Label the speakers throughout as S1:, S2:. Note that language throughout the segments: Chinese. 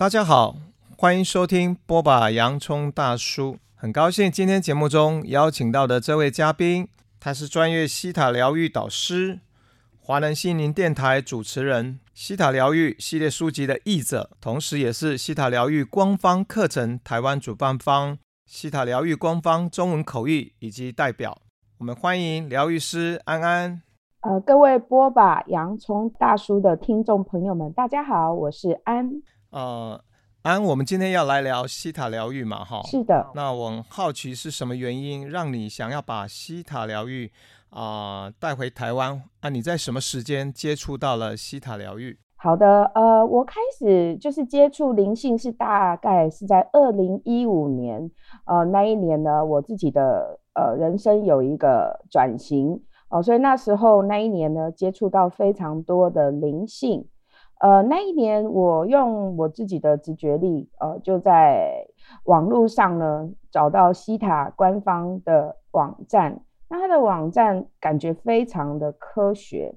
S1: 大家好，欢迎收听剥吧洋葱大叔。很高兴今天节目中邀请到的这位嘉宾，他是专业西塔疗愈导师，华人心灵电台主持人，西塔疗愈系列书籍的译者，同时也是西塔疗愈官方课程台湾主办方，西塔疗愈官方中文口译以及代表。我们欢迎疗愈师安安。
S2: 呃，各位剥吧洋葱大叔的听众朋友们，大家好，我是安。
S1: 呃，安，我们今天要来聊西塔疗愈嘛，哈，
S2: 是的。
S1: 那我很好奇是什么原因让你想要把西塔疗愈啊、呃、带回台湾？啊，你在什么时间接触到了西塔疗愈？
S2: 好的，呃，我开始就是接触灵性是大概是在二零一五年，呃，那一年呢，我自己的呃人生有一个转型哦、呃，所以那时候那一年呢，接触到非常多的灵性。呃，那一年我用我自己的直觉力，呃，就在网络上呢找到西塔官方的网站。那它的网站感觉非常的科学。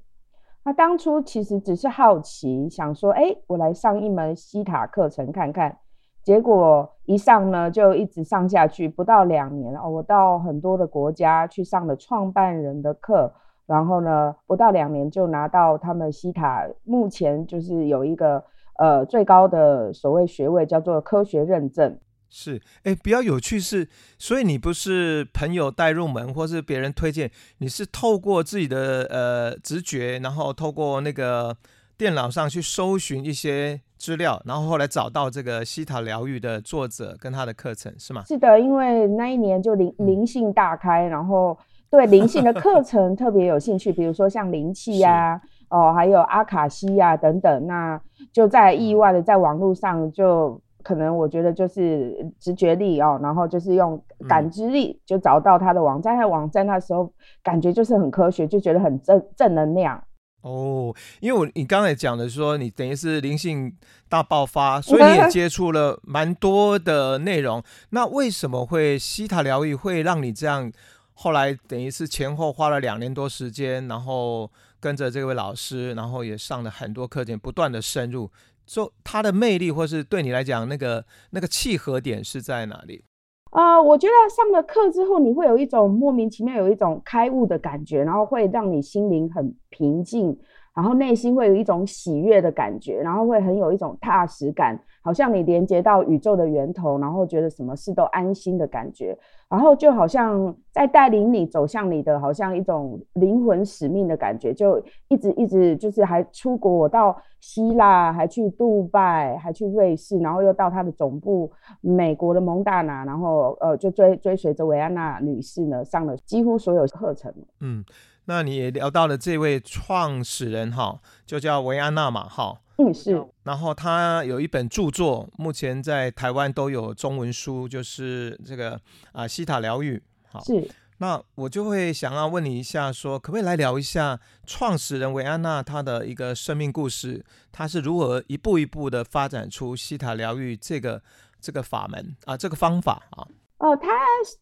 S2: 那当初其实只是好奇，想说，哎，我来上一门西塔课程看看。结果一上呢，就一直上下去，不到两年哦，我到很多的国家去上了创办人的课。然后呢，不到两年就拿到他们西塔目前就是有一个呃最高的所谓学位，叫做科学认证。
S1: 是，哎，比较有趣是，所以你不是朋友带入门，或是别人推荐，你是透过自己的呃直觉，然后透过那个电脑上去搜寻一些资料，然后后来找到这个西塔疗愈的作者跟他的课程，是吗？
S2: 是的，因为那一年就灵灵性大开，然后。对灵性的课程特别有兴趣，比如说像灵气呀，哦，还有阿卡西呀等等，那就在意外的在网络上，就可能我觉得就是直觉力哦，然后就是用感知力就找到他的网站。他的网站那时候感觉就是很科学，就觉得很正正能量。
S1: 哦，因为我你刚才讲的说你等于是灵性大爆发，所以你也 接触了蛮多的内容。那为什么会西塔疗愈会让你这样？后来等于是前后花了两年多时间，然后跟着这位老师，然后也上了很多课程，不断的深入。就他的魅力，或是对你来讲，那个那个契合点是在哪里？
S2: 啊、我觉得上了课之后，你会有一种莫名其妙有一种开悟的感觉，然后会让你心灵很平静，然后内心会有一种喜悦的感觉，然后会很有一种踏实感。好像你连接到宇宙的源头，然后觉得什么事都安心的感觉，然后就好像在带领你走向你的，好像一种灵魂使命的感觉，就一直一直就是还出国，我到希腊，还去杜拜，还去瑞士，然后又到他的总部美国的蒙大拿，然后呃就追追随着维安娜女士呢上了几乎所有课程。
S1: 嗯，那你也聊到了这位创始人哈，就叫维安娜嘛哈。
S2: 嗯，是。
S1: 然后他有一本著作，目前在台湾都有中文书，就是这个啊西塔疗愈。好，
S2: 是。
S1: 那我就会想要问你一下说，说可不可以来聊一下创始人维安娜她的一个生命故事，她是如何一步一步的发展出西塔疗愈这个这个法门啊，这个方法啊？
S2: 哦，她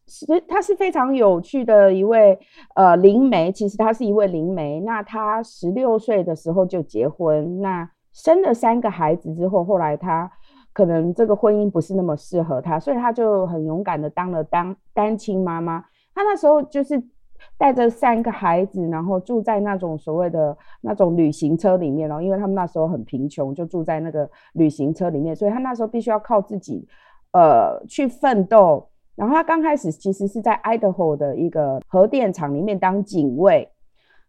S2: 是她是非常有趣的一位呃灵媒，其实她是一位灵媒。那她十六岁的时候就结婚，那。生了三个孩子之后，后来他可能这个婚姻不是那么适合他，所以他就很勇敢的当了当单亲妈妈。他那时候就是带着三个孩子，然后住在那种所谓的那种旅行车里面哦，因为他们那时候很贫穷，就住在那个旅行车里面，所以他那时候必须要靠自己呃去奋斗。然后他刚开始其实是在 Idaho 的一个核电厂里面当警卫。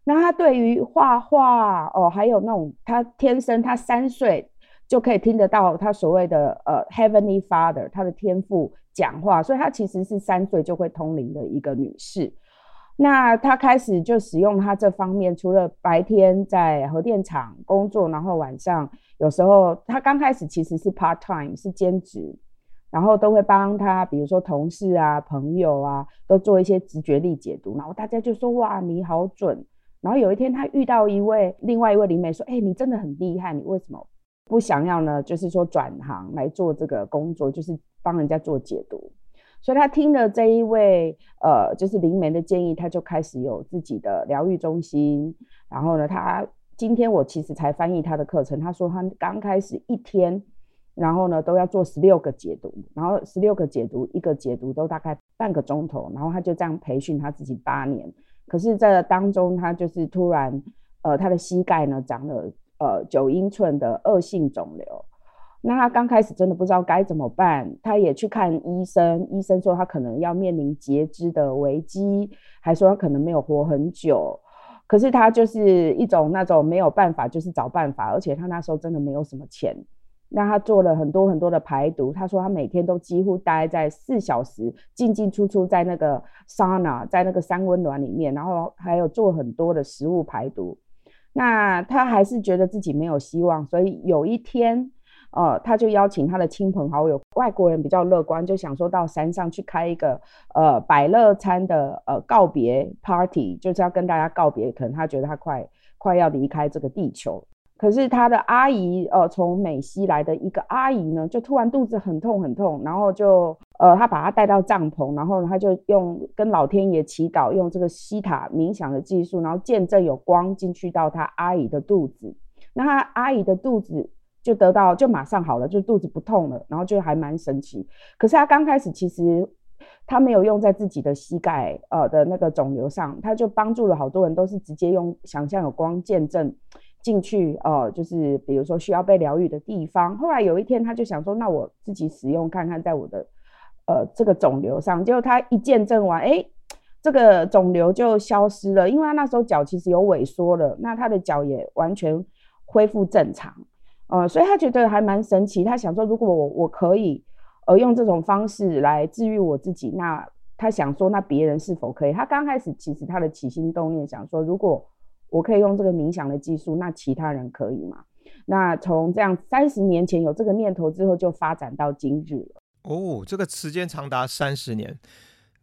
S2: 那他对于画画哦，还有那种他天生他三岁就可以听得到他所谓的呃 Heavenly Father 他的天赋讲话，所以他其实是三岁就会通灵的一个女士。那他开始就使用他这方面，除了白天在核电厂工作，然后晚上有时候他刚开始其实是 part time 是兼职，然后都会帮他，比如说同事啊、朋友啊，都做一些直觉力解读，然后大家就说哇，你好准。然后有一天，他遇到一位另外一位灵媒，说：“哎，你真的很厉害，你为什么不想要呢？就是说转行来做这个工作，就是帮人家做解读。”所以他听了这一位呃，就是灵媒的建议，他就开始有自己的疗愈中心。然后呢，他今天我其实才翻译他的课程，他说他刚开始一天然后呢都要做十六个解读，然后十六个解读一个解读都大概半个钟头，然后他就这样培训他自己八年。可是，在当中他就是突然，呃，他的膝盖呢长了呃九英寸的恶性肿瘤。那他刚开始真的不知道该怎么办，他也去看医生，医生说他可能要面临截肢的危机，还说他可能没有活很久。可是他就是一种那种没有办法，就是找办法，而且他那时候真的没有什么钱。那他做了很多很多的排毒，他说他每天都几乎待在四小时进进出出在那个桑拿，在那个三温暖里面，然后还有做很多的食物排毒。那他还是觉得自己没有希望，所以有一天。呃，他就邀请他的亲朋好友，外国人比较乐观，就想说到山上去开一个呃百乐餐的呃告别 party，就是要跟大家告别。可能他觉得他快快要离开这个地球，可是他的阿姨，呃，从美西来的一个阿姨呢，就突然肚子很痛很痛，然后就呃，他把他带到帐篷，然后他就用跟老天爷祈祷，用这个西塔冥想的技术，然后见证有光进去到他阿姨的肚子，那他阿姨的肚子。就得到就马上好了，就肚子不痛了，然后就还蛮神奇。可是他刚开始其实他没有用在自己的膝盖呃的那个肿瘤上，他就帮助了好多人，都是直接用想象有光见证进去呃，就是比如说需要被疗愈的地方。后来有一天他就想说，那我自己使用看看，在我的呃这个肿瘤上，结果他一见证完，哎，这个肿瘤就消失了，因为他那时候脚其实有萎缩了，那他的脚也完全恢复正常。呃，所以他觉得还蛮神奇。他想说，如果我我可以，呃，用这种方式来治愈我自己，那他想说，那别人是否可以？他刚开始其实他的起心动念想说，如果我可以用这个冥想的技术，那其他人可以吗？那从这样三十年前有这个念头之后，就发展到今日了。
S1: 哦，这个时间长达三十年。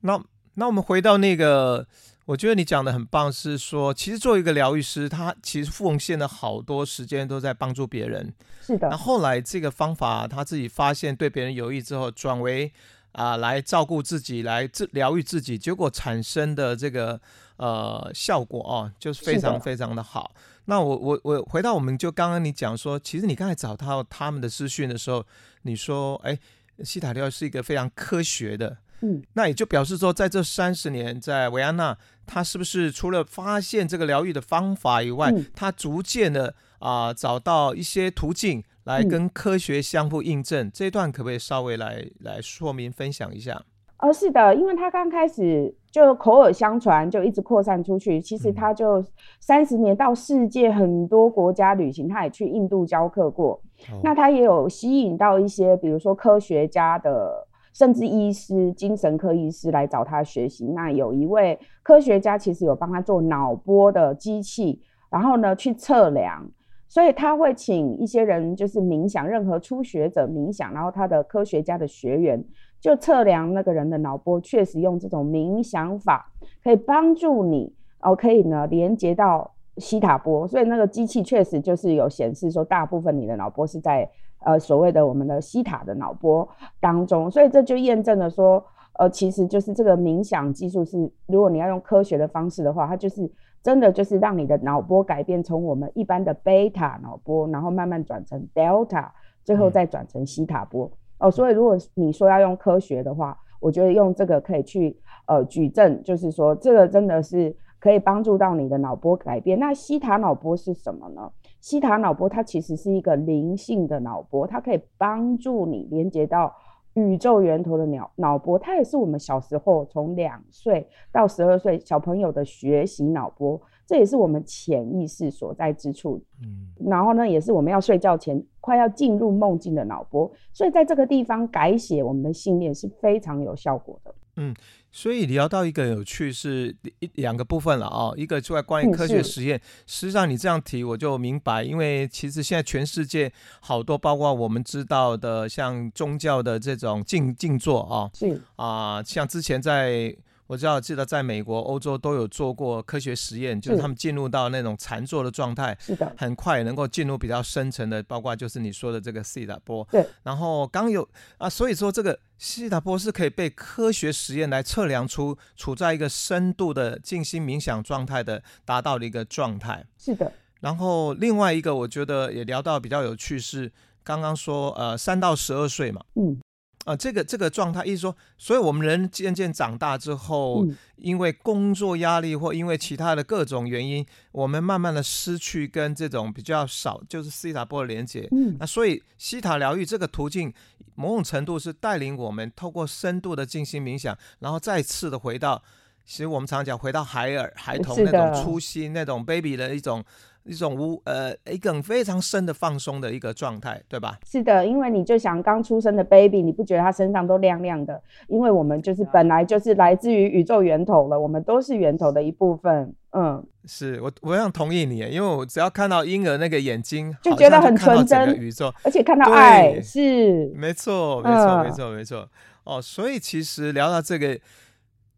S1: 那那我们回到那个。我觉得你讲的很棒，是说其实作为一个疗愈师，他其实奉献了好多时间都在帮助别人。
S2: 是的。
S1: 那后来这个方法他自己发现对别人有益之后，转为啊、呃、来照顾自己，来治疗愈自己，结果产生的这个呃效果哦，就是非常非常的好。的那我我我回到我们就刚刚你讲说，其实你刚才找到他们的资讯的时候，你说哎，西塔疗愈是一个非常科学的。
S2: 嗯，
S1: 那也就表示说，在这三十年，在维安纳，他是不是除了发现这个疗愈的方法以外，嗯、他逐渐的啊、呃、找到一些途径来跟科学相互印证？嗯、这一段可不可以稍微来来说明分享一下？
S2: 哦，是的，因为他刚开始就口耳相传，就一直扩散出去。其实他就三十年到世界很多国家旅行，他也去印度教课过。哦、那他也有吸引到一些，比如说科学家的。甚至医师、精神科医师来找他学习。那有一位科学家，其实有帮他做脑波的机器，然后呢去测量。所以他会请一些人，就是冥想，任何初学者冥想，然后他的科学家的学员就测量那个人的脑波，确实用这种冥想法可以帮助你，哦，可以呢连接到西塔波。所以那个机器确实就是有显示说，大部分你的脑波是在。呃，所谓的我们的西塔的脑波当中，所以这就验证了说，呃，其实就是这个冥想技术是，如果你要用科学的方式的话，它就是真的就是让你的脑波改变，从我们一般的贝塔脑波，然后慢慢转成 delta，最后再转成西塔波。哦、所以如果你说要用科学的话，我觉得用这个可以去呃举证，就是说这个真的是可以帮助到你的脑波改变。那西塔脑波是什么呢？西塔脑波，它其实是一个灵性的脑波，它可以帮助你连接到宇宙源头的脑脑波。它也是我们小时候从两岁到十二岁小朋友的学习脑波，这也是我们潜意识所在之处。嗯，然后呢，也是我们要睡觉前快要进入梦境的脑波。所以在这个地方改写我们的信念是非常有效果的。
S1: 嗯，所以聊到一个有趣是一两个部分了啊、哦，一个就在关于科学实验。嗯、实际上你这样提我就明白，因为其实现在全世界好多，包括我们知道的像宗教的这种静静坐啊，
S2: 是
S1: 啊、呃，像之前在。我知道，记得在美国、欧洲都有做过科学实验，就是他们进入到那种禅坐的状态，
S2: 是的，
S1: 很快能够进入比较深层的，包括就是你说的这个西塔波。
S2: 对。
S1: 然后刚有啊，所以说这个西塔波是可以被科学实验来测量出处在一个深度的静心冥想状态的达到的一个状态。
S2: 是的。
S1: 然后另外一个，我觉得也聊到比较有趣是，刚刚说呃三到十二岁嘛，
S2: 嗯。
S1: 啊、呃，这个这个状态，意思说，所以我们人渐渐长大之后，嗯、因为工作压力或因为其他的各种原因，我们慢慢的失去跟这种比较少就是西塔波的连接。嗯，那所以西塔疗愈这个途径，某种程度是带领我们透过深度的静心冥想，然后再次的回到，其实我们常讲回到孩儿孩童那种初心，那种 baby 的一种。一种无呃一种非常深的放松的一个状态，对吧？
S2: 是的，因为你就想刚出生的 baby，你不觉得他身上都亮亮的？因为我们就是本来就是来自于宇宙源头了，我们都是源头的一部分。嗯，
S1: 是我我想同意你，因为我只要看到婴儿那个眼睛，
S2: 就觉得很纯真，宇宙，而且看到爱，是
S1: 没错，没错，没错，没错。哦，所以其实聊到这个。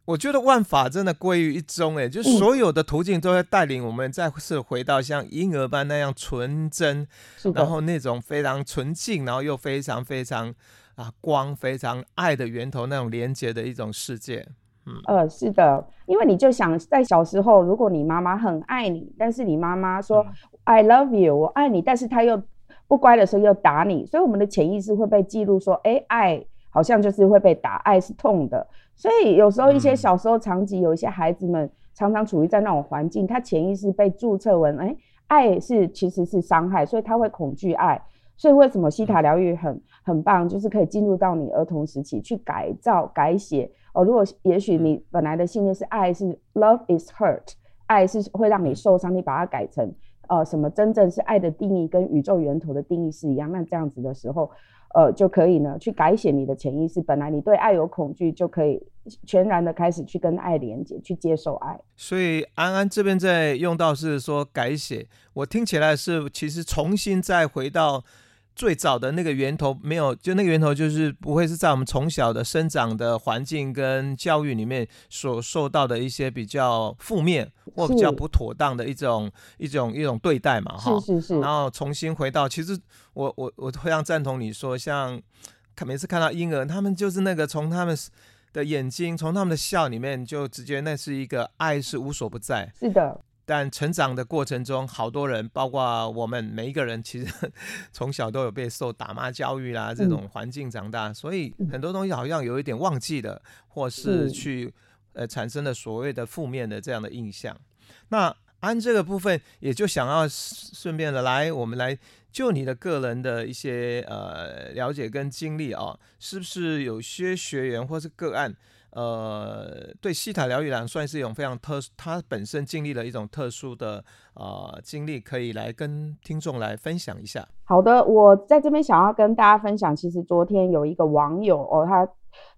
S1: 我觉得万法真的归于一宗，哎，就是所有的途径都会带领我们再次回到像婴儿般那样纯真，然后那种非常纯净，然后又非常非常啊光、非常爱的源头那种连接的一种世界。嗯，
S2: 呃，是的，因为你就想在小时候，如果你妈妈很爱你，但是你妈妈说、嗯、I love you，我爱你，但是她又不乖的时候又打你，所以我们的潜意识会被记录说，哎，爱好像就是会被打，爱是痛的。所以有时候一些小时候长期有一些孩子们常常处于在那种环境，他潜意识被注册为哎，爱是其实是伤害，所以他会恐惧爱。所以为什么西塔疗愈很很棒，就是可以进入到你儿童时期去改造改写哦。如果也许你本来的信念是爱是 love is hurt，爱是会让你受伤，你把它改成呃什么真正是爱的定义跟宇宙源头的定义是一样，那这样子的时候。呃，就可以呢，去改写你的潜意识。本来你对爱有恐惧，就可以全然的开始去跟爱连接，去接受爱。
S1: 所以安安这边在用到是说改写，我听起来是其实重新再回到。最早的那个源头没有，就那个源头就是不会是在我们从小的生长的环境跟教育里面所受到的一些比较负面或比较不妥当的一种一种一种对待嘛，哈。
S2: 是是是。
S1: 然后重新回到，其实我我我非常赞同你说，像看每次看到婴儿，他们就是那个从他们的眼睛，从他们的笑里面，就直接那是一个爱是无所不在。
S2: 是的。
S1: 但成长的过程中，好多人，包括我们每一个人，其实 从小都有被受打骂教育啦，这种环境长大，所以很多东西好像有一点忘记了，或是去呃产生了所谓的负面的这样的印象。那安这个部分，也就想要顺便的来，我们来就你的个人的一些呃了解跟经历啊，是不是有些学员或是个案？呃，对西塔疗愈来算是一种非常特殊，他本身经历了一种特殊的呃经历，可以来跟听众来分享一下。
S2: 好的，我在这边想要跟大家分享，其实昨天有一个网友哦，他。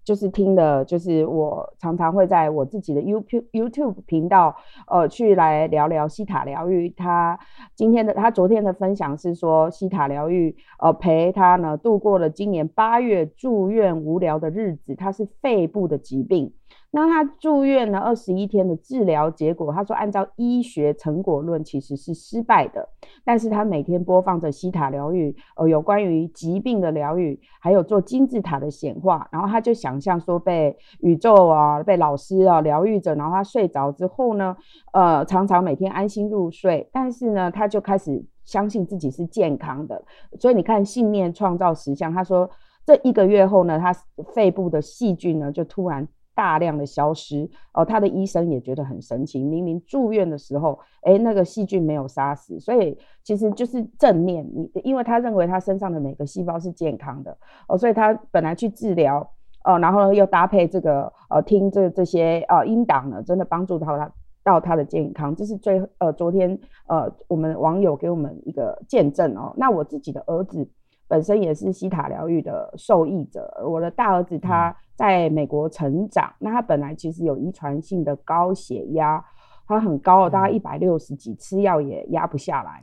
S2: 就是听的，就是我常常会在我自己的 YouTube YouTube 频道，呃，去来聊聊西塔疗愈。他今天的，他昨天的分享是说，西塔疗愈，呃，陪他呢度过了今年八月住院无聊的日子。他是肺部的疾病。那他住院了二十一天的治疗结果，他说按照医学成果论其实是失败的，但是他每天播放着西塔疗愈，呃，有关于疾病的疗愈，还有做金字塔的显化，然后他就想象说被宇宙啊，被老师啊疗愈着，然后他睡着之后呢，呃，常常每天安心入睡，但是呢，他就开始相信自己是健康的，所以你看信念创造实相，他说这一个月后呢，他肺部的细菌呢就突然。大量的消失哦，他的医生也觉得很神奇。明明住院的时候，诶，那个细菌没有杀死，所以其实就是正念。你因为他认为他身上的每个细胞是健康的哦，所以他本来去治疗哦，然后又搭配这个呃听这这些呃音档呢，真的帮助到他到他的健康。这是最呃昨天呃我们网友给我们一个见证哦。那我自己的儿子本身也是西塔疗愈的受益者，我的大儿子他。嗯在美国成长，那他本来其实有遗传性的高血压，他很高，大概一百六十几，吃药也压不下来。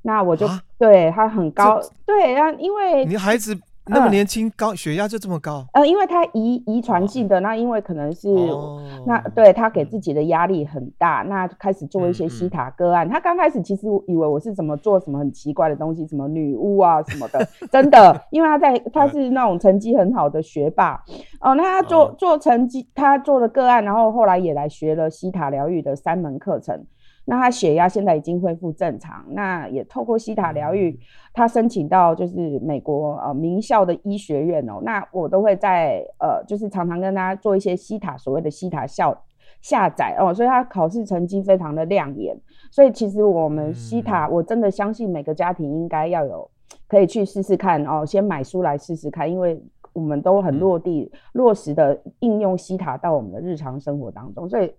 S2: 那我就、啊、对他很高，对，那因为
S1: 你孩子。那么年轻，嗯，高血压就这么高？
S2: 呃，因为他遗遗传性的，那因为可能是，哦，那对他给自己的压力很大，那开始做一些西塔个案。嗯嗯，他刚开始其实以为我是怎么做什么很奇怪的东西，什么女巫啊什么的，真的，因为他在 他是那种成绩很好的学霸哦，那他做做成绩，他做了个案，然后后来也来学了西塔疗愈的三门课程。那他血压现在已经恢复正常，那也透过西塔疗愈，他申请到就是美国呃名校的医学院哦。那我都会在呃就是常常跟他做一些西塔所谓的西塔校下载哦，所以他考试成绩非常的亮眼。所以其实我们西塔，我真的相信每个家庭应该要有可以去试试看哦，先买书来试试看，因为。我们都很落地落实的应用西塔到我们的日常生活当中，所以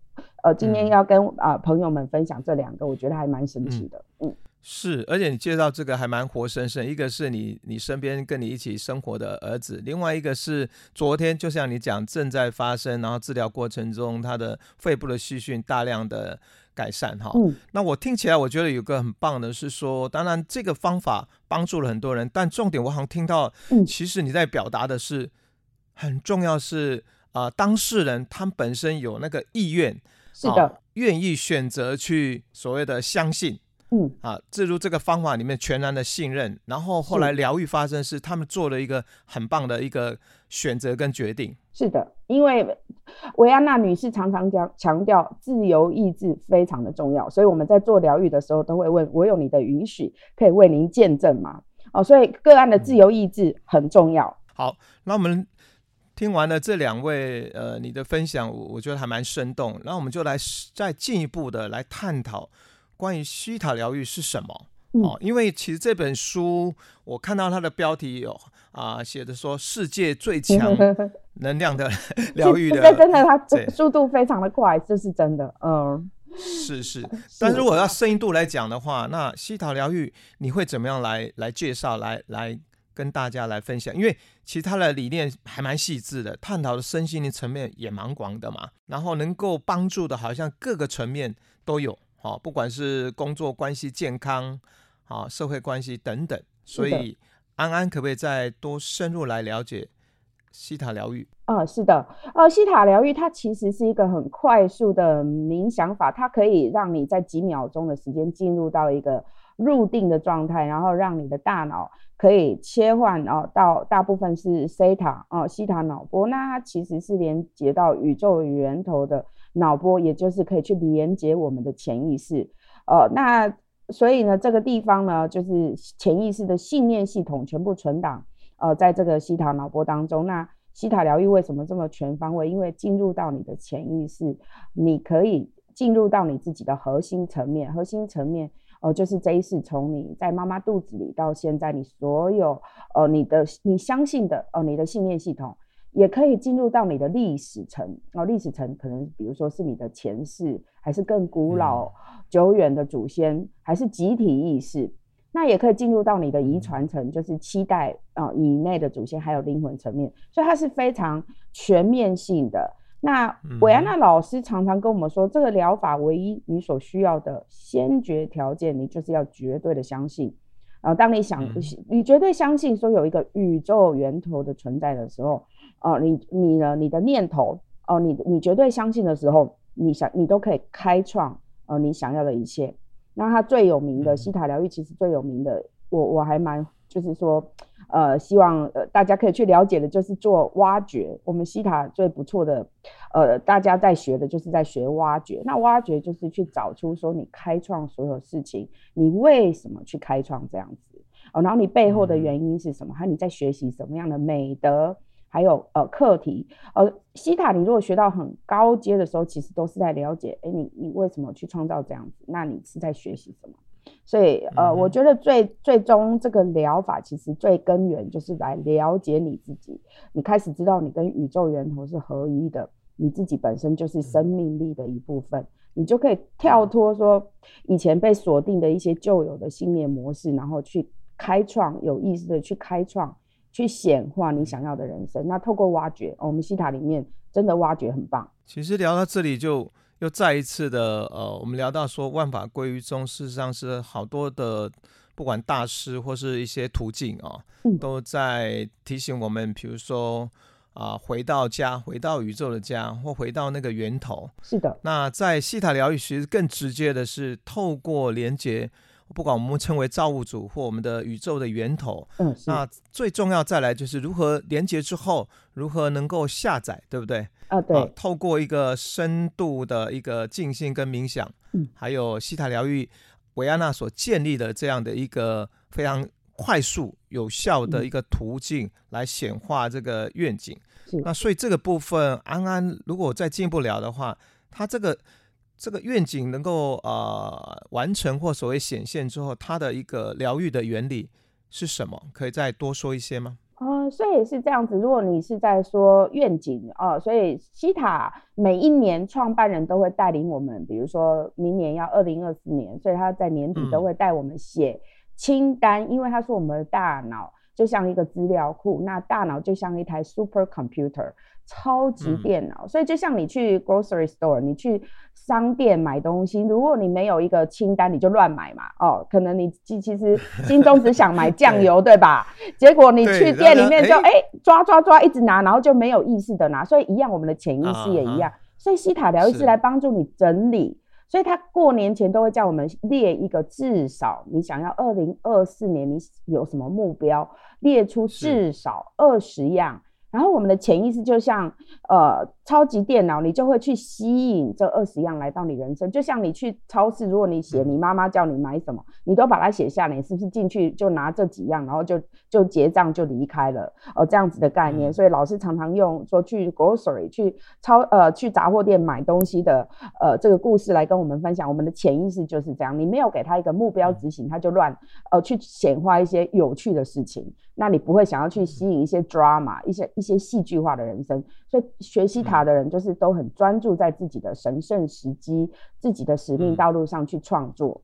S2: 呃，今天要跟啊、呃、朋友们分享这两个，我觉得还蛮神奇的。嗯，
S1: 是，而且你介绍这个还蛮活生生，一个是你你身边跟你一起生活的儿子，另外一个是昨天就像你讲正在发生，然后治疗过程中他的肺部的细菌大量的。改善哈，嗯，那我听起来我觉得有个很棒的是说，当然这个方法帮助了很多人，但重点我好像听到，嗯，其实你在表达的是很重要是啊，呃，当事人他们本身有那个意愿，
S2: 是的，
S1: 愿意选择去所谓的相信。嗯啊，置入这个方法里面全然的信任，然后后来疗愈发生是他们做了一个很棒的一个选择跟决定。
S2: 是的，因为维安娜女士常常讲强调自由意志非常的重要，所以我们在做疗愈的时候都会问：我有你的允许，可以为您见证吗？哦，所以个案的自由意志很重要。
S1: 嗯、好，那我们听完了这两位呃你的分享，我我觉得还蛮生动，那我们就来再进一步的来探讨。关于西塔疗愈是什么？嗯、哦，因为其实这本书我看到它的标题有啊，写的说世界最强能量的疗愈的，
S2: 真的，它速度非常的快，这是真的。嗯，
S1: 是是。但如果要深度来讲的话，那西塔疗愈你会怎么样来来介绍，来来跟大家来分享？因为其实它的理念还蛮细致的，探讨的身心灵层面也蛮广的嘛，然后能够帮助的好像各个层面都有。好，不管是工作关系、健康，好社会关系等等，所以安安可不可以再多深入来了解西塔疗愈？
S2: 呃，是的，呃，西塔疗愈它其实是一个很快速的冥想法，它可以让你在几秒钟的时间进入到一个入定的状态，然后让你的大脑可以切换哦、到大部分是西塔哦，西塔脑波，那它其实是连接到宇宙源头的。脑波，也就是可以去连接我们的潜意识，呃，那所以呢，这个地方呢，就是潜意识的信念系统全部存档，呃，在这个西塔脑波当中。那西塔疗愈为什么这么全方位？因为进入到你的潜意识，你可以进入到你自己的核心层面，核心层面，呃，就是这一世从你在妈妈肚子里到现在，你所有，呃，你的你相信的，呃，你的信念系统。也可以进入到你的历史层哦，历史层可能比如说是你的前世，还是更古老、久远的祖先，还是集体意识。那也可以进入到你的遗传层，就是七代啊以内的祖先，还有灵魂层面。所以它是非常全面性的。那维安娜老师常常跟我们说，这个疗法唯一你所需要的先决条件，你就是要绝对的相信。啊，当你想你绝对相信说有一个宇宙源头的存在的时候。哦，你你呢？你的念头哦，你你绝对相信的时候，你想你都可以开创呃你想要的一切。那他最有名的西塔疗愈，其实最有名的，我我还蛮就是说，呃，希望呃大家可以去了解的，就是做挖掘。我们西塔最不错的，呃，大家在学的就是在学挖掘。那挖掘就是去找出说你开创所有事情，你为什么去开创这样子？哦，然后你背后的原因是什么？还有你在学习什么样的美德？还有呃课题，呃西塔，你如果学到很高阶的时候，其实都是在了解，哎，你你为什么去创造这样子？那你是在学习什么？所以呃，嗯、我觉得最最终这个疗法其实最根源就是来了解你自己，你开始知道你跟宇宙源头是合一的，你自己本身就是生命力的一部分，你就可以跳脱说以前被锁定的一些旧有的信念模式，然后去开创有意识的去开创。去显化你想要的人生。那透过挖掘，哦、我们西塔里面真的挖掘很棒。
S1: 其实聊到这里，就又再一次的，呃，我们聊到说万法归于宗，事实上是好多的，不管大师或是一些途径啊，嗯、都在提醒我们，比如说啊、呃，回到家，回到宇宙的家，或回到那个源头。
S2: 是的。
S1: 那在西塔疗愈，其实更直接的是透过连接。不管我们称为造物主或我们的宇宙的源头。
S2: 嗯，
S1: 那最重要再来就是如何连接之后，如何能够下载，对不对？
S2: 啊，对。
S1: 啊，透过一个深度的一个静心跟冥想，
S2: 嗯，
S1: 还有西塔疗愈维安娜所建立的这样的一个非常快速有效的一个途径来显化这个愿景。
S2: 嗯，
S1: 那所以这个部分，安安如果再进一步聊的话，他这个。这个愿景能够呃完成或所谓显现之后，它的一个疗愈的原理是什么？可以再多说一些吗？
S2: 呃，所以是这样子。如果你是在说愿景哦、呃，所以西塔每一年创办人都会带领我们，比如说明年要二零二四年，所以他在年底都会带我们写清单，嗯、因为他说我们的大脑就像一个资料库，那大脑就像一台 super computer。超级电脑，嗯、所以就像你去 grocery store，你去商店买东西，如果你没有一个清单，你就乱买嘛。哦，可能你其其实 心中只想买酱油，对，吧？结果你去店里面就哎、欸、抓抓抓一直拿，然后就没有意识的拿。所以一样，我们的潜意识也一样。啊、所以西塔疗愈是来帮助你整理。所以他过年前都会叫我们列一个，至少你想要二零二四年你有什么目标，列出至少二十样。然后我们的潜意识就像呃超级电脑，你就会去吸引这二十样来到你人生。就像你去超市，如果你写你妈妈叫你买什么，你都把它写下来，你是不是进去就拿这几样，然后就就结账就离开了？哦，这样子的概念。所以老师常常用说去 grocery 去超呃去杂货店买东西的呃这个故事来跟我们分享。我们的潜意识就是这样，你没有给他一个目标执行，他就乱呃去显化一些有趣的事情。那你不会想要去吸引一些 drama，一些一些戏剧化的人生。所以学习塔的人就是都很专注在自己的神圣时机、自己的使命道路上去创作。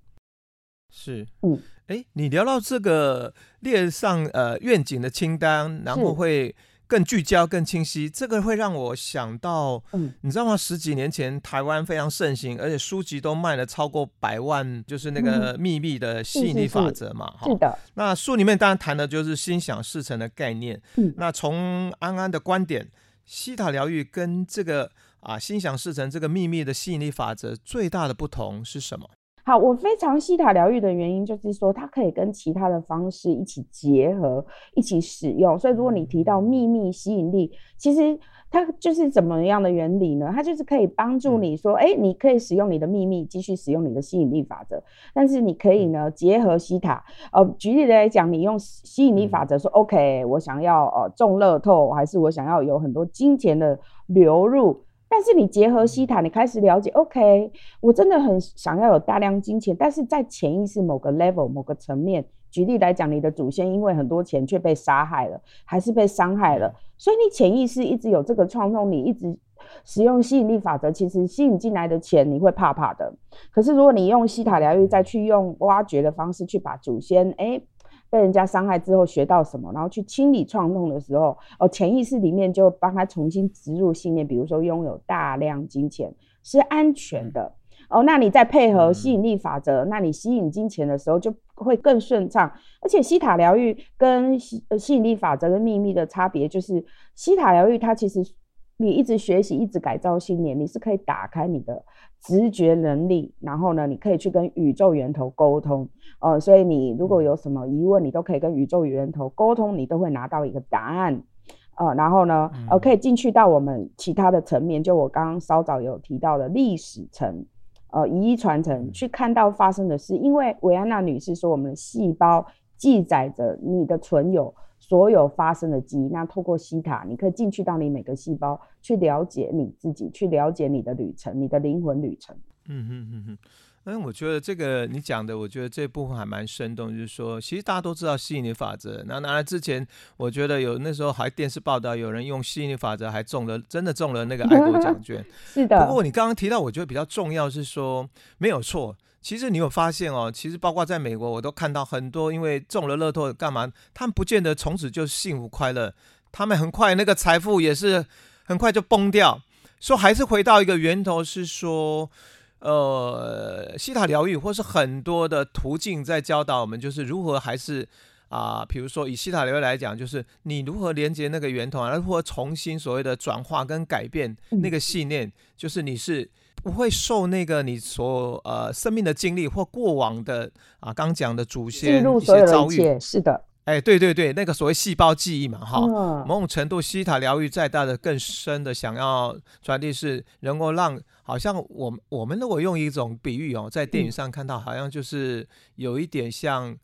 S1: 是，
S2: 嗯，
S1: 哎，你聊到这个列上呃愿景的清单，然后会。更聚焦、更清晰，这个会让我想到，嗯，你知道吗？十几年前台湾非常盛行，而且书籍都卖了超过百万，就是那个秘密的吸引力法则嘛，哈、嗯。是的。那书里面当然谈的就是心想事成的概念。嗯。那从安安的观点，西塔疗愈跟这个啊心想事成这个秘密的吸引力法则最大的不同是什么？
S2: 好，我非常西塔疗愈的原因就是说，它可以跟其他的方式一起结合，一起使用。所以，如果你提到秘密吸引力，其实它就是怎么样的原理呢？它就是可以帮助你说，哎，你可以使用你的秘密，继续使用你的吸引力法则。但是，你可以呢结合西塔。呃，举例来讲，你用吸引力法则说，OK，我想要呃中乐透，还是我想要有很多金钱的流入。但是你结合西塔，你开始了解，OK，我真的很想要有大量金钱，但是在潜意识某个 level、某个层面，举例来讲，你的祖先因为很多钱却被杀害了，还是被伤害了，所以你潜意识一直有这个创痛，你一直使用吸引力法则，其实吸引进来的钱你会怕怕的。可是如果你用西塔疗愈，再去用挖掘的方式去把祖先，哎。被人家伤害之后学到什么，然后去清理创痛的时候，哦，潜意识里面就帮他重新植入信念，比如说拥有大量金钱是安全的，哦，那你再配合吸引力法则，那你吸引金钱的时候就会更顺畅。而且西塔疗愈跟吸吸引力法则跟秘密的差别就是，西塔疗愈它其实你一直学习，一直改造信念，你是可以打开你的。直觉能力，然后呢，你可以去跟宇宙源头沟通，呃，所以你如果有什么疑问，你都可以跟宇宙源头沟通，你都会拿到一个答案，呃，然后呢，呃，可以进去到我们其他的层面，就我刚刚稍早有提到的历史层，呃，遗传传承，去看到发生的事，因为维安娜女士说，我们的细胞记载着你的存有。所有发生的记忆，那透过西塔，你可以进去到你每个细胞，去了解你自己，去了解你的旅程，你的灵魂旅程。
S1: 嗯哼哼哼，嗯，我觉得这个你讲的，我觉得这部分还蛮生动，就是说，其实大家都知道吸引力法则。那拿来之前，我觉得有那时候还电视报道，有人用吸引力法则还中了，真的中了那个爱国奖 券。
S2: 是的。
S1: 不过你刚刚提到，我觉得比较重要是说，没有错。其实你有发现哦，其实包括在美国，我都看到很多因为中了乐透干嘛，他们不见得从此就幸福快乐，他们很快那个财富也是很快就崩掉。说还是回到一个源头，是说，呃，西塔疗愈或是很多的途径在教导我们，就是如何还是啊，比如说以西塔疗愈来讲，就是你如何连接那个源头，如何重新所谓的转化跟改变那个信念，就是你是。不会受那个你所呃生命的经历或过往的啊，刚讲的祖先一些遭遇，
S2: 是的。
S1: 哎，对对对，那个所谓细胞记忆嘛，哈，嗯、某种程度，西塔疗愈再大的、更深的，想要传递是能够让，好像我们我们如果用一种比喻哦，在电影上看到，好像就是有一点像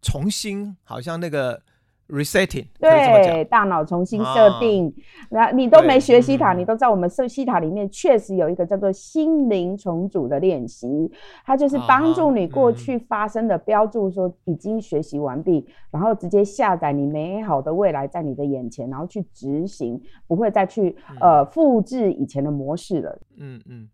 S1: 重新，好像那个。Resetting，
S2: 对，大脑重新设定。那、啊、你都没学西塔，
S1: 嗯、
S2: 你都在我们设西塔里面确实有一个叫做心灵重组的练习，它就是帮助你过去发生的标注说已经学习完毕，嗯、然后直接下载你美好的未来在你的眼前，然后去执行，不会再去、嗯、呃复制以前的模式了。
S1: 嗯嗯。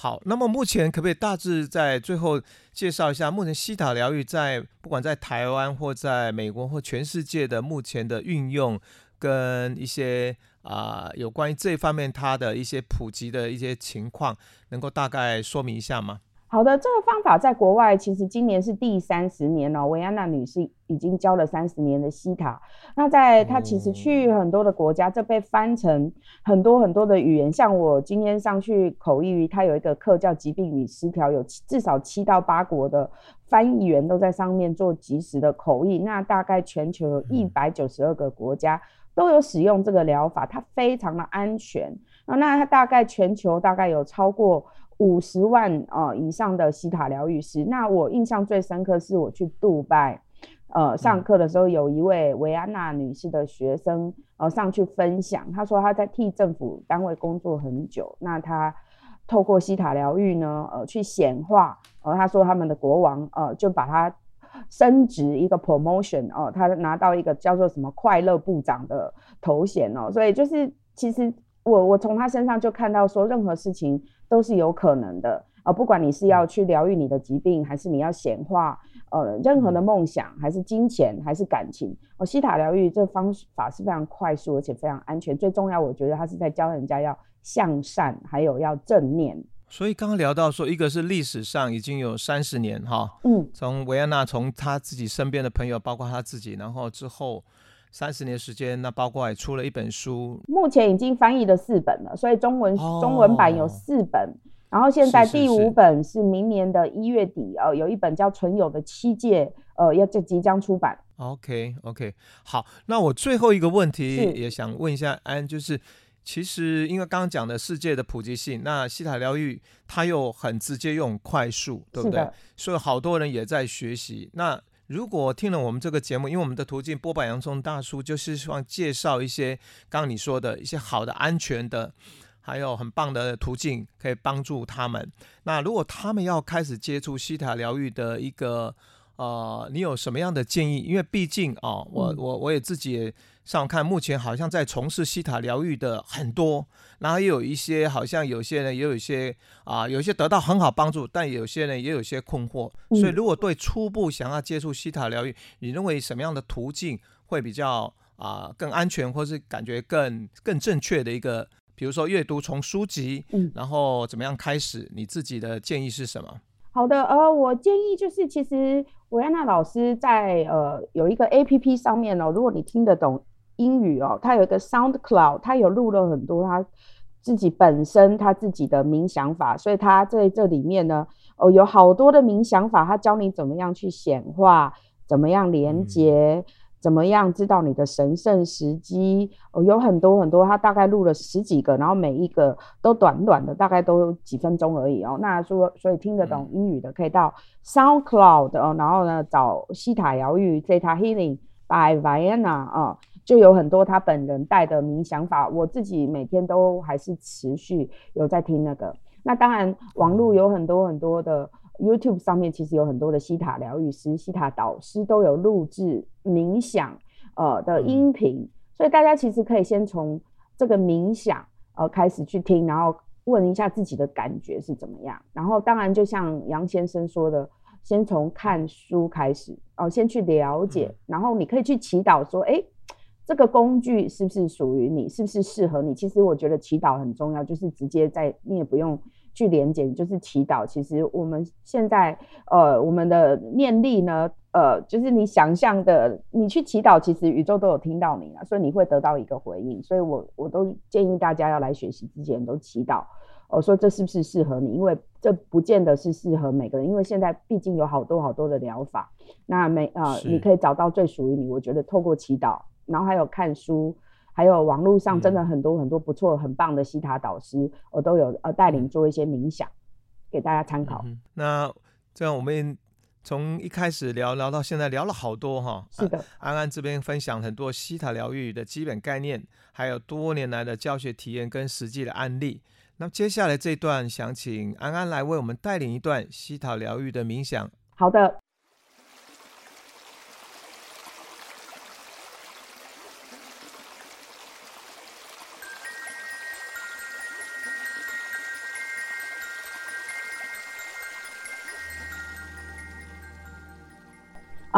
S1: 好，那么目前可不可以大致在最后介绍一下，目前西塔疗愈在不管在台湾或在美国或全世界的目前的运用，跟一些啊、有关于这方面它的一些普及的一些情况，能够大概说明一下吗？
S2: 好的，这个方法在国外其实今年是第三十年了。维安娜女士已经教了三十年的西塔，那在她其实去很多的国家，这被翻成很多很多的语言。像我今天上去口译，她有一个课叫疾病与失调，有至少七到八国的翻译员都在上面做及时的口译。那大概全球有一百九十二个国家都有使用这个疗法，它非常的安全。那它大概全球大概有超过。五十万呃以上的西塔疗愈师，那我印象最深刻是我去杜拜，呃上课的时候，有一位维安娜女士的学生呃上去分享，她说她在替政府单位工作很久，那她透过西塔疗愈呢，呃去显化，呃她说他们的国王呃就把她升职一个 promotion 哦、呃，她拿到一个叫做什么快乐部长的头衔哦，所以就是其实我我从她身上就看到说任何事情。都是有可能的啊、呃！不管你是要去疗愈你的疾病，还是你要显化呃任何的梦想，还是金钱，还是感情，哦，西塔疗愈这方法是非常快速而且非常安全。最重要，我觉得它是在教人家要向善，还有要正念。
S1: 所以刚刚聊到说，一个是历史上已经有三十年哈，
S2: 嗯，
S1: 从维安娜从他自己身边的朋友，包括他自己，然后之后三十年时间，那包括也出了一本书，
S2: 目前已经翻译了四本了，所以中文、哦、中文版有四本，然后现在第五本是明年的一月底，呃，有一本叫《存有的七诫》，呃，要就即将出版。
S1: OK OK，好，那我最后一个问题也想问一下安，就是其实因为刚刚讲的世界的普及性，那西塔疗愈它又很直接又很快速，对不对？所以好多人也在学习。那如果听了我们这个节目，因为我们的途径波板洋葱大叔就是希望介绍一些刚刚你说的一些好的、安全的，还有很棒的途径，可以帮助他们。那如果他们要开始接触西塔疗愈的一个，呃，你有什么样的建议？因为毕竟啊、哦，我我我也自己也上看，目前好像在从事西塔疗愈的很多。然后也有一些，好像有些人也有一些啊、呃，有些得到很好帮助，但有些人也有些困惑。所以，如果对初步想要接触西塔疗愈，你认为什么样的途径会比较啊、呃、更安全，或是感觉更更正确的一个？比如说阅读从书籍，嗯，然后怎么样开始？你自己的建议是什么？
S2: 好的，呃，我建议就是，其实维安娜老师在呃有一个 APP 上面哦，如果你听得懂。英语哦，他有一个 SoundCloud，他有录了很多他自己本身他自己的冥想法，所以他在这里面呢，哦，有好多的冥想法，他教你怎么样去显化，怎么样连接，嗯、怎么样知道你的神圣时机，哦，有很多很多，他大概录了十几个，然后每一个都短短的，大概都几分钟而已哦。那说所以听得懂英语的，可以到 SoundCloud 哦，然后呢找西塔疗愈 Theta Healing by Vienna 啊。就有很多他本人带的冥想法，我自己每天都还是持续有在听那个。那当然，网络有很多很多的 YouTube 上面，其实有很多的西塔疗愈师、西塔导师都有录制冥想呃的音频，所以大家其实可以先从这个冥想呃开始去听，然后问一下自己的感觉是怎么样。然后当然就像杨先生说的，先从看书开始哦、呃，先去了解，然后你可以去祈祷说，哎。这个工具是不是属于你？是不是适合你？其实我觉得祈祷很重要，就是直接在你也不用去连接，就是祈祷。其实我们现在呃，我们的念力呢，呃，就是你想象的，你去祈祷，其实宇宙都有听到你了，所以你会得到一个回应。所以我我都建议大家要来学习之前都祈祷。我说这是不是适合你？因为这不见得是适合每个人，因为现在毕竟有好多好多的疗法，那每呃你可以找到最属于你。我觉得透过祈祷，然后还有看书，还有网络上真的很多很多不错、很棒的西塔导师，我都有呃带领做一些冥想，给大家参考。
S1: 嗯、那这样我们。从一开始聊聊到现在，聊了好多哈。
S2: 是的，
S1: 安安这边分享很多西塔疗愈的基本概念，还有多年来的教学体验跟实际的案例。那接下来这一段，想请安安来为我们带领一段西塔疗愈的冥想。
S2: 好的。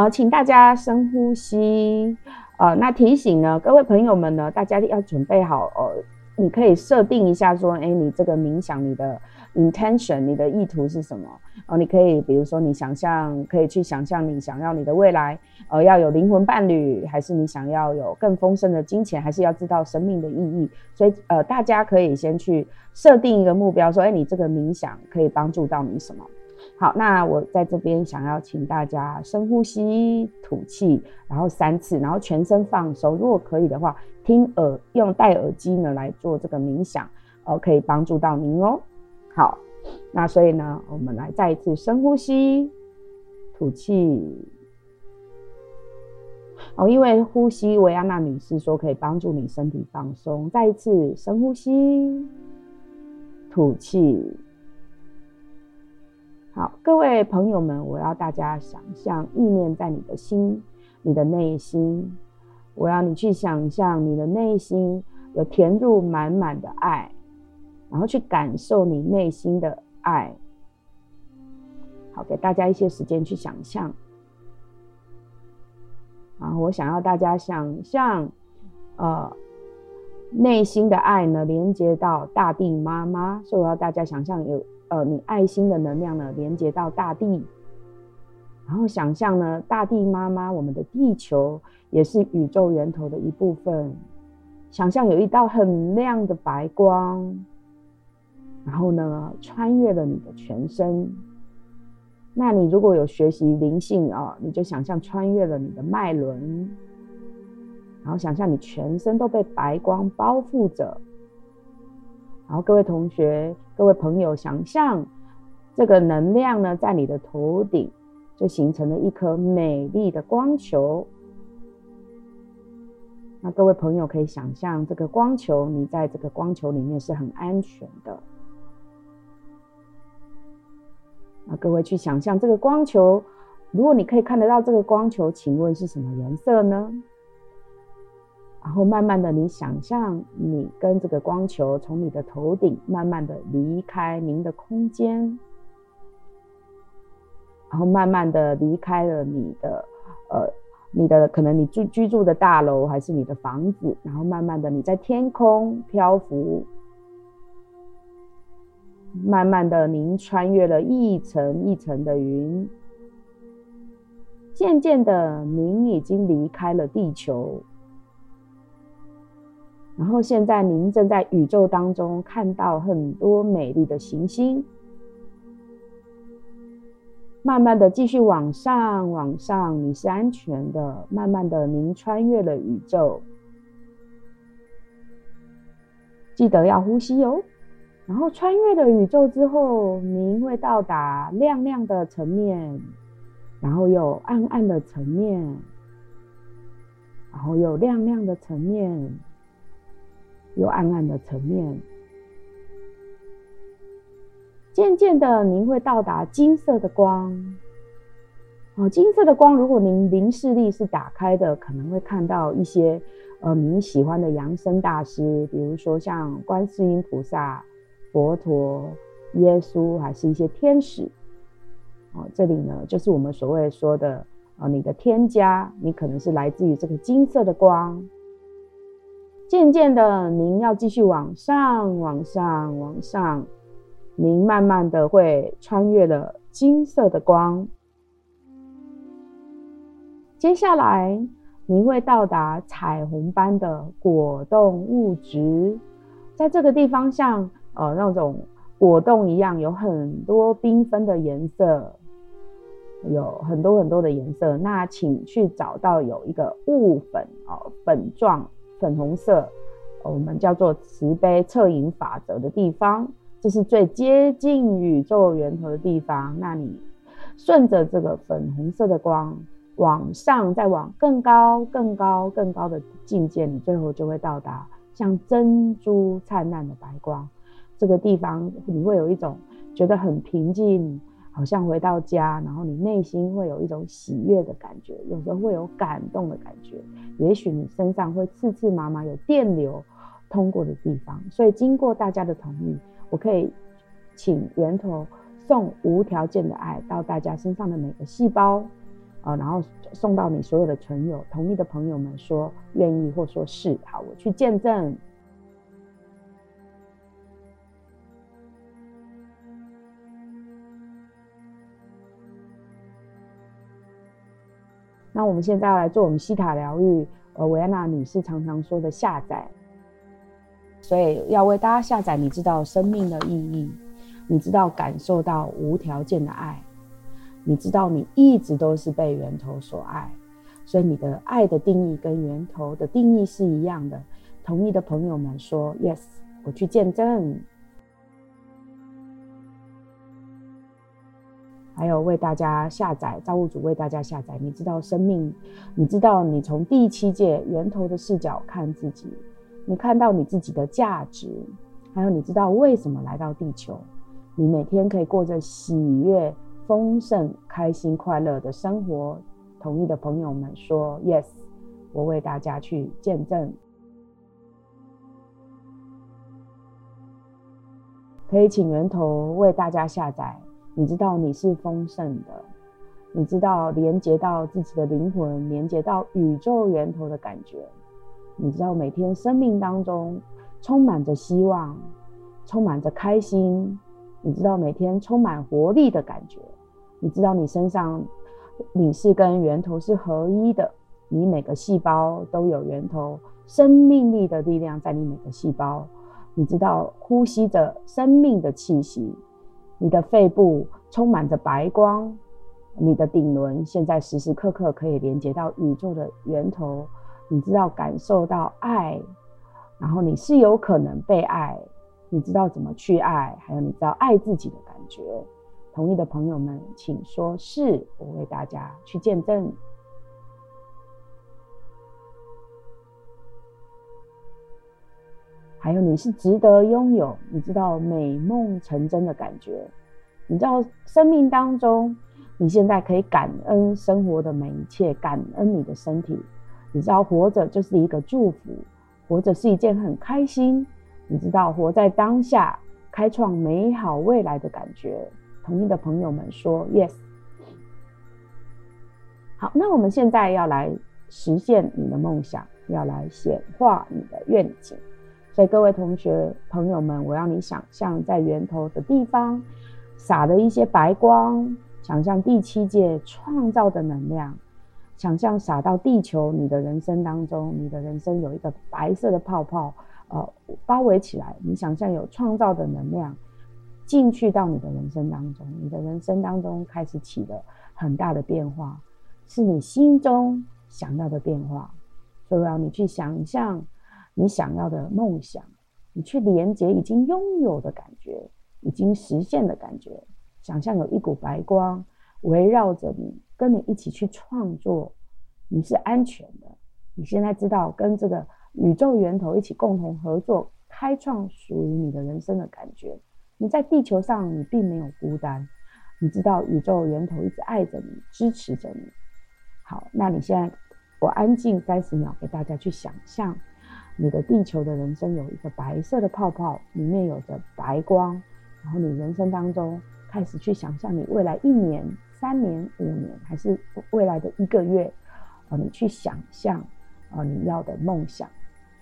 S2: 呃，请大家深呼吸。呃，那提醒呢，各位朋友们呢，大家要准备好。呃，你可以设定一下，说，哎，你这个冥想，你的 intention，你的意图是什么？呃，你可以，比如说，你想象，可以去想象你想要你的未来，呃，要有灵魂伴侣，还是你想要有更丰盛的金钱，还是要知道生命的意义？所以，呃，大家可以先去设定一个目标，说，哎，你这个冥想可以帮助到你什么？好，那我在这边想要请大家深呼吸、吐气，然后三次，然后全身放松。如果可以的话，听耳用戴耳机呢来做这个冥想，呃，可以帮助到您哦。好，那所以呢，我们来再一次深呼吸、吐气。哦，因为呼吸，维安娜女士说可以帮助你身体放松。再一次深呼吸、吐气。好，各位朋友们，我要大家想象意念在你的心，你的内心。我要你去想象你的内心有填入满满的爱，然后去感受你内心的爱。好，给大家一些时间去想象。然后我想要大家想象，呃，内心的爱呢，连接到大地妈妈，所以我要大家想象有。呃，你爱心的能量呢，连接到大地，然后想象呢，大地妈妈，我们的地球也是宇宙源头的一部分。想象有一道很亮的白光，然后呢，穿越了你的全身。那你如果有学习灵性啊，你就想象穿越了你的脉轮，然后想象你全身都被白光包覆着。然后各位同学、各位朋友，想象这个能量呢，在你的头顶就形成了一颗美丽的光球。那各位朋友可以想象这个光球，你在这个光球里面是很安全的。那各位去想象这个光球，如果你可以看得到这个光球，请问是什么颜色呢？然后慢慢的，你想象你跟这个光球从你的头顶慢慢的离开您的空间，然后慢慢的离开了你的呃，你的可能你住居住的大楼还是你的房子，然后慢慢的你在天空漂浮，慢慢的您穿越了一层一层的云，渐渐的您已经离开了地球。然后现在您正在宇宙当中看到很多美丽的行星，慢慢的继续往上，往上，你是安全的。慢慢的，您穿越了宇宙，记得要呼吸哦。然后穿越了宇宙之后，您会到达亮亮的层面，然后有暗暗的层面，然后有亮亮的层面。有暗暗的层面，渐渐的，您会到达金色的光。哦，金色的光，如果您灵视力是打开的，可能会看到一些呃你喜欢的扬声大师，比如说像观世音菩萨、佛陀、耶稣，还是一些天使。哦，这里呢，就是我们所谓说的哦你的天家，你可能是来自于这个金色的光。渐渐的，您要继续往上，往上，往上。您慢慢的会穿越了金色的光。接下来，您会到达彩虹般的果冻物质，在这个地方像呃那种果冻一样，有很多缤纷的颜色，有很多很多的颜色。那请去找到有一个雾粉哦，粉状粉红色，我们叫做慈悲恻隐法则的地方，这是最接近宇宙源头的地方。那你顺着这个粉红色的光往上，再往更高、更高、更高的境界，你最后就会到达像珍珠灿烂的白光。这个地方你会有一种觉得很平静，好像回到家，然后你内心会有一种喜悦的感觉，有时候会有感动的感觉，也许你身上会刺刺麻麻，有电流通过的地方。所以经过大家的同意，我可以请源头送无条件的爱到大家身上的每个细胞，呃，然后送到你所有的存有同意的朋友们说愿意或说是好，我去见证。那我们现在要来做我们西塔疗愈，呃，维安娜女士常常说的下载，所以要为大家下载。你知道生命的意义，你知道感受到无条件的爱，你知道你一直都是被源头所爱，所以你的爱的定义跟源头的定义是一样的。同意的朋友们说 yes，我去见证。还有为大家下载，造物主为大家下载。你知道生命，你知道你从第七界源头的视角看自己，你看到你自己的价值，还有你知道为什么来到地球，你每天可以过着喜悦、丰盛、开心、快乐的生活。同意的朋友们说 yes，我为大家去见证。可以请源头为大家下载。你知道你是丰盛的，你知道连接到自己的灵魂，连接到宇宙源头的感觉。你知道每天生命当中充满着希望，充满着开心。你知道每天充满活力的感觉。你知道你身上你是跟源头是合一的，你每个细胞都有源头生命力的力量在你每个细胞。你知道呼吸着生命的气息。你的肺部充满着白光，你的顶轮现在时时刻刻可以连接到宇宙的源头，你知道感受到爱，然后你是有可能被爱，你知道怎么去爱，还有你知道爱自己的感觉。同意的朋友们，请说是，我为大家去见证。还有你是值得拥有，你知道美梦成真的感觉，你知道生命当中你现在可以感恩生活的每一切，感恩你的身体，你知道活着就是一个祝福，活着是一件很开心，你知道活在当下，开创美好未来的感觉。同意的朋友们说 yes。好，那我们现在要来实现你的梦想，要来显化你的愿景。所以各位同学朋友们，我让你想象在源头的地方撒的一些白光，想象第七界创造的能量，想象撒到地球你的人生当中，你的人生有一个白色的泡泡，呃，包围起来。你想象有创造的能量进去到你的人生当中，你的人生当中开始起了很大的变化，是你心中想要的变化。所以我让你去想象。你想要的梦想，你去连接已经拥有的感觉，已经实现的感觉。想象有一股白光围绕着你，跟你一起去创作。你是安全的。你现在知道跟这个宇宙源头一起共同合作，开创属于你的人生的感觉。你在地球上，你并没有孤单。你知道宇宙源头一直爱着你，支持着你。好，那你现在我安静三十秒，给大家去想象。你的地球的人生有一个白色的泡泡，里面有着白光，然后你人生当中开始去想象你未来一年、三年、五年，还是未来的一个月，啊，你去想象啊你要的梦想，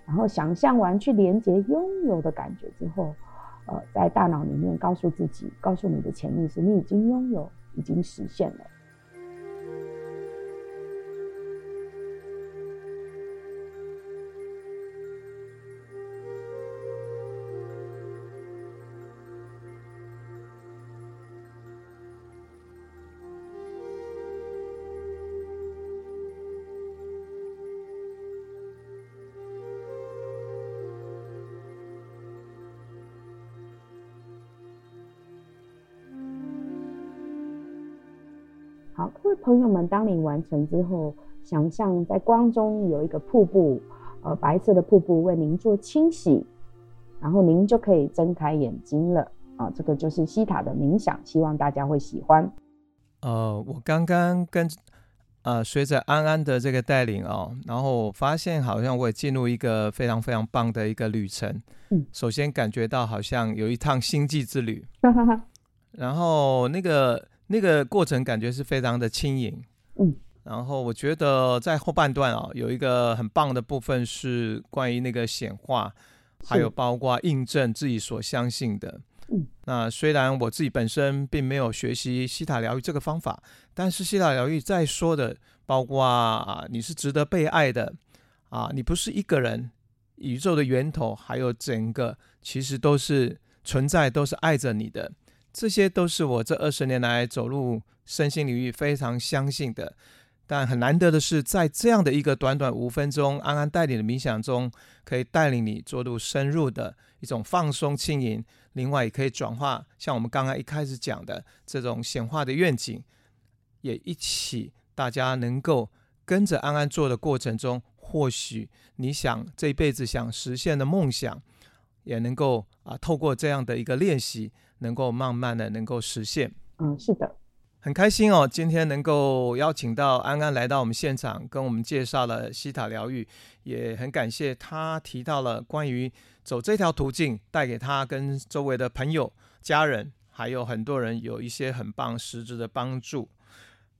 S2: 然后想象完去连接拥有的感觉之后，呃，在大脑里面告诉自己，告诉你的潜意识，你已经拥有，已经实现了。好，各位朋友们，当你完成之后，想象在光中有一个瀑布，呃，白色的瀑布为您做清洗，然后您就可以睁开眼睛了。啊，这个就是西塔的冥想，希望大家会喜欢。
S1: 呃，我刚刚跟呃随着安安的这个带领哦，然后我发现好像我也进入一个非常非常棒的一个旅程。嗯，首先感觉到好像有一趟星际之旅，然后那个那个过程感觉是非常的轻盈。嗯，然后我觉得在后半段哦，有一个很棒的部分是关于那个显化，还有包括印证自己所相信的。嗯，那虽然我自己本身并没有学习西塔疗愈这个方法，但是西塔疗愈在说的，包括啊，你是值得被爱的，啊，你不是一个人，宇宙的源头还有整个，其实都是存在，都是爱着你的，这些都是我这二十年来走入身心领域非常相信的。但很难得的是，在这样的一个短短五分钟安安带领的冥想中，可以带领你做入深入的一种放松轻盈。另外，也可以转化像我们刚刚一开始讲的这种显化的愿景，也一起大家能够跟着安安做的过程中，或许你想这一辈子想实现的梦想，也能够啊透过这样的一个练习，能够慢慢的能够实现。
S2: 嗯，是的。
S1: 很开心哦，今天能够邀请到安安来到我们现场，跟我们介绍了西塔疗愈，也很感谢他提到了关于走这条途径带给他跟周围的朋友、家人，还有很多人有一些很棒实质的帮助。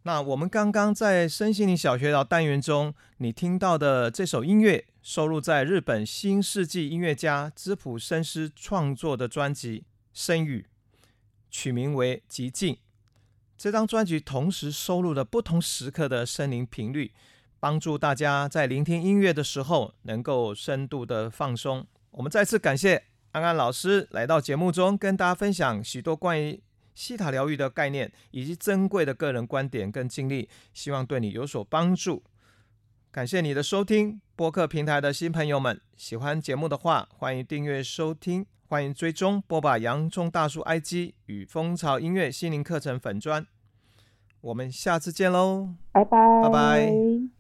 S1: 那我们刚刚在身心灵小学堂单元中，你听到的这首音乐收录在日本新世纪音乐家织浦伸司创作的专辑《声语》，取名为《极静》。这张专辑同时收录了不同时刻的声灵频率，帮助大家在聆听音乐的时候能够深度的放松。我们再次感谢安安老师来到节目中，跟大家分享许多关于西塔疗愈的概念以及珍贵的个人观点跟经历，希望对你有所帮助。感谢你的收听，播客平台的新朋友们，喜欢节目的话，欢迎订阅收听。欢迎追踪波霸洋葱大叔 IG 与蜂巢音乐心灵课程粉砖，我们下次见喽，
S2: 拜拜，
S1: 拜拜。